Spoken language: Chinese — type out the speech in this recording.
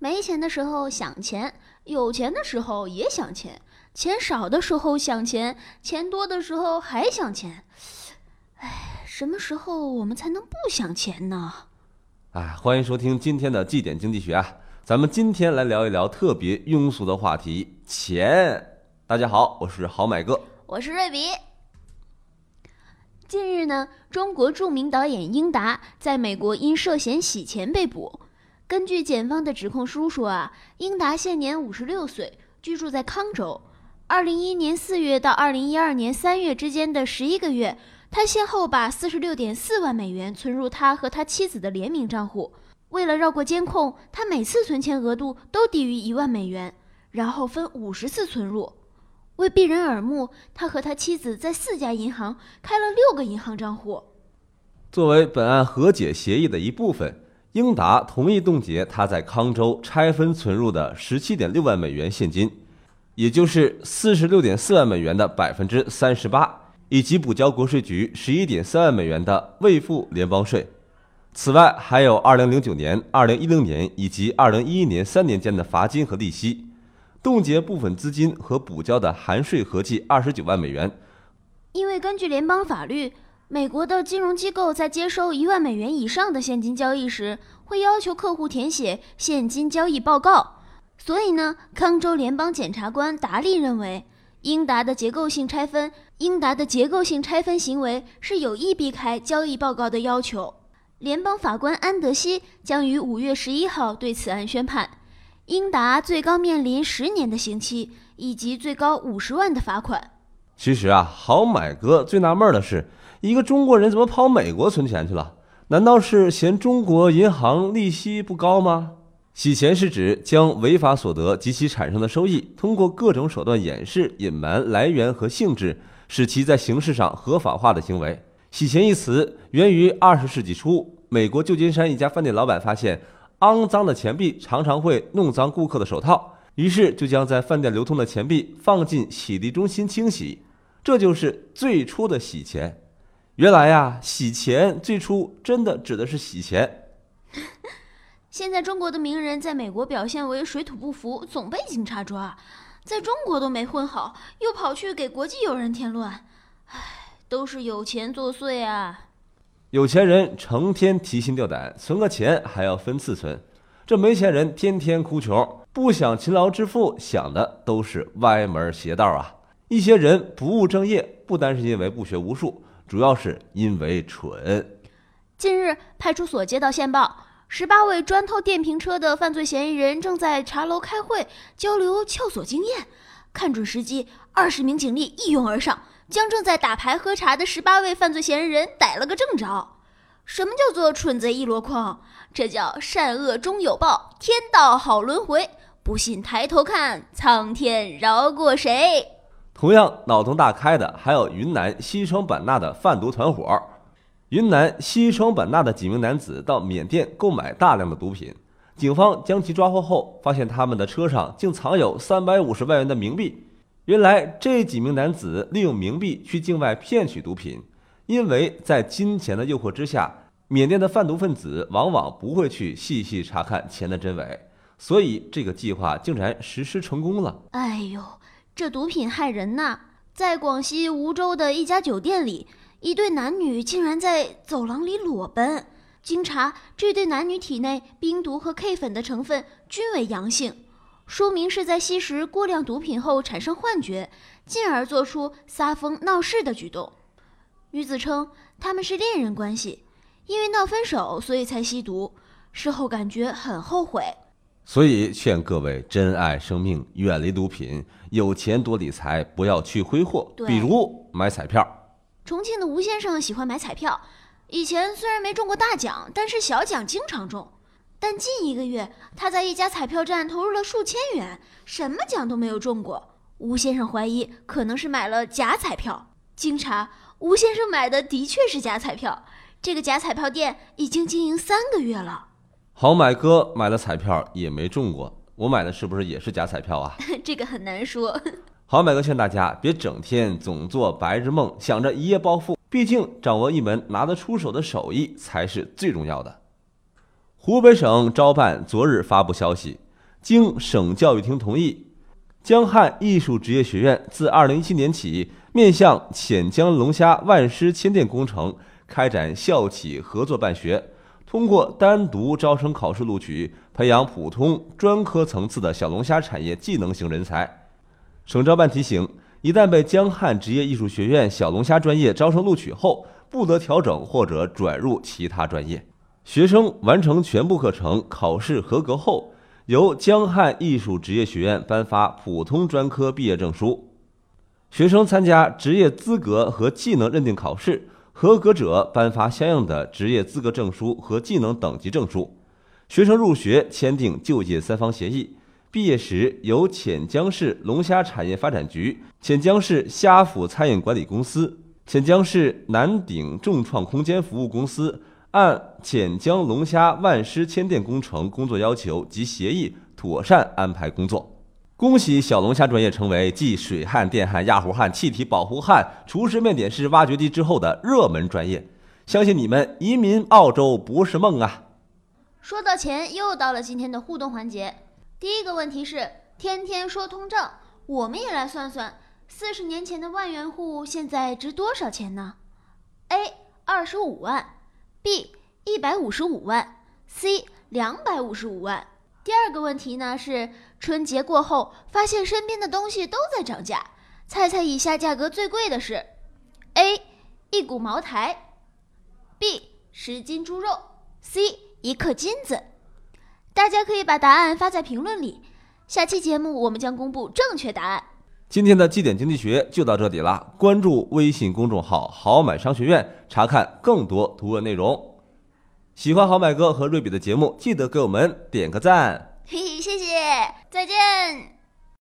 没钱的时候想钱，有钱的时候也想钱，钱少的时候想钱，钱多的时候还想钱。哎，什么时候我们才能不想钱呢？哎，欢迎收听今天的绩点经济学啊！咱们今天来聊一聊特别庸俗的话题——钱。大家好，我是好买哥，我是瑞比。近日呢，中国著名导演英达在美国因涉嫌洗钱被捕。根据检方的指控书说啊，英达现年五十六岁，居住在康州。二零一一年四月到二零一二年三月之间的十一个月，他先后把四十六点四万美元存入他和他妻子的联名账户。为了绕过监控，他每次存钱额度都低于一万美元，然后分五十次存入。为避人耳目，他和他妻子在四家银行开了六个银行账户。作为本案和解协议的一部分。英达同意冻结他在康州拆分存入的十七点六万美元现金，也就是四十六点四万美元的百分之三十八，以及补交国税局十一点三万美元的未付联邦税。此外，还有二零零九年、二零一零年以及二零一一年三年间的罚金和利息，冻结部分资金和补交的含税合计二十九万美元。因为根据联邦法律。美国的金融机构在接收一万美元以上的现金交易时，会要求客户填写现金交易报告。所以呢，康州联邦检察官达利认为，英达的结构性拆分，英达的结构性拆分行为是有意避开交易报告的要求。联邦法官安德西将于五月十一号对此案宣判，英达最高面临十年的刑期以及最高五十万的罚款。其实啊，好买哥最纳闷的是。一个中国人怎么跑美国存钱去了？难道是嫌中国银行利息不高吗？洗钱是指将违法所得及其产生的收益，通过各种手段掩饰、隐瞒来源和性质，使其在形式上合法化的行为。洗钱一词源于二十世纪初，美国旧金山一家饭店老板发现，肮脏的钱币常常会弄脏顾客的手套，于是就将在饭店流通的钱币放进洗涤中心清洗，这就是最初的洗钱。原来呀，洗钱最初真的指的是洗钱。现在中国的名人在美国表现为水土不服，总被警察抓，在中国都没混好，又跑去给国际友人添乱，唉，都是有钱作祟啊！有钱人成天提心吊胆，存个钱还要分次存，这没钱人天天哭穷，不想勤劳致富，想的都是歪门邪道啊！一些人不务正业，不单是因为不学无术。主要是因为蠢。近日，派出所接到线报，十八位专偷电瓶车的犯罪嫌疑人正在茶楼开会，交流撬锁经验。看准时机，二十名警力一拥而上，将正在打牌喝茶的十八位犯罪嫌疑人逮了个正着。什么叫做蠢贼一箩筐？这叫善恶终有报，天道好轮回。不信抬头看，苍天饶过谁？同样脑洞大开的还有云南西双版纳的贩毒团伙。云南西双版纳的几名男子到缅甸购买大量的毒品，警方将其抓获后，发现他们的车上竟藏有三百五十万元的冥币。原来这几名男子利用冥币去境外骗取毒品，因为在金钱的诱惑之下，缅甸的贩毒分子往往不会去细细查看钱的真伪，所以这个计划竟然实施成功了。哎呦！这毒品害人呐！在广西梧州的一家酒店里，一对男女竟然在走廊里裸奔。经查，这对男女体内冰毒和 K 粉的成分均为阳性，说明是在吸食过量毒品后产生幻觉，进而做出撒疯闹事的举动。女子称他们是恋人关系，因为闹分手，所以才吸毒，事后感觉很后悔。所以劝各位珍爱生命，远离毒品，有钱多理财，不要去挥霍，比如买彩票。重庆的吴先生喜欢买彩票，以前虽然没中过大奖，但是小奖经常中。但近一个月，他在一家彩票站投入了数千元，什么奖都没有中过。吴先生怀疑可能是买了假彩票。经查，吴先生买的的确是假彩票，这个假彩票店已经经营三个月了。好买哥买了彩票也没中过，我买的是不是也是假彩票啊？这个很难说。好买哥劝大家别整天总做白日梦，想着一夜暴富，毕竟掌握一门拿得出手的手艺才是最重要的。湖北省招办昨日发布消息，经省教育厅同意，江汉艺术职业学院自2017年起，面向潜江龙虾万师千店工程开展校企合作办学，通过单独招生考试录取，培养普通、专科层次的小龙虾产业技能型人才。省招办提醒：一旦被江汉职业艺术学院小龙虾专业招生录取后，不得调整或者转入其他专业。学生完成全部课程，考试合格后，由江汉艺术职业学院颁发普通专科毕业证书。学生参加职业资格和技能认定考试，合格者颁发相应的职业资格证书和技能等级证书。学生入学签订就业三方协议，毕业时由潜江市龙虾产业发展局、潜江市虾府餐饮管理公司、潜江市南鼎众创空间服务公司。按潜江龙虾万师千店工程工作要求及协议，妥善安排工作。恭喜小龙虾专业成为继水焊、电焊、压弧焊、气体保护焊、厨师面点师挖掘机之后的热门专业。相信你们移民澳洲不是梦啊！说到钱，又到了今天的互动环节。第一个问题是：天天说通胀，我们也来算算，四十年前的万元户现在值多少钱呢？A. 二十五万。B 一百五十五万，C 两百五十五万。第二个问题呢是春节过后发现身边的东西都在涨价，猜猜以下价格最贵的是：A 一股茅台，B 十斤猪肉，C 一克金子。大家可以把答案发在评论里，下期节目我们将公布正确答案。今天的绩点经济学就到这里了。关注微信公众号“好买商学院”，查看更多图文内容。喜欢好买哥和瑞比的节目，记得给我们点个赞。嘿嘿，谢谢，再见。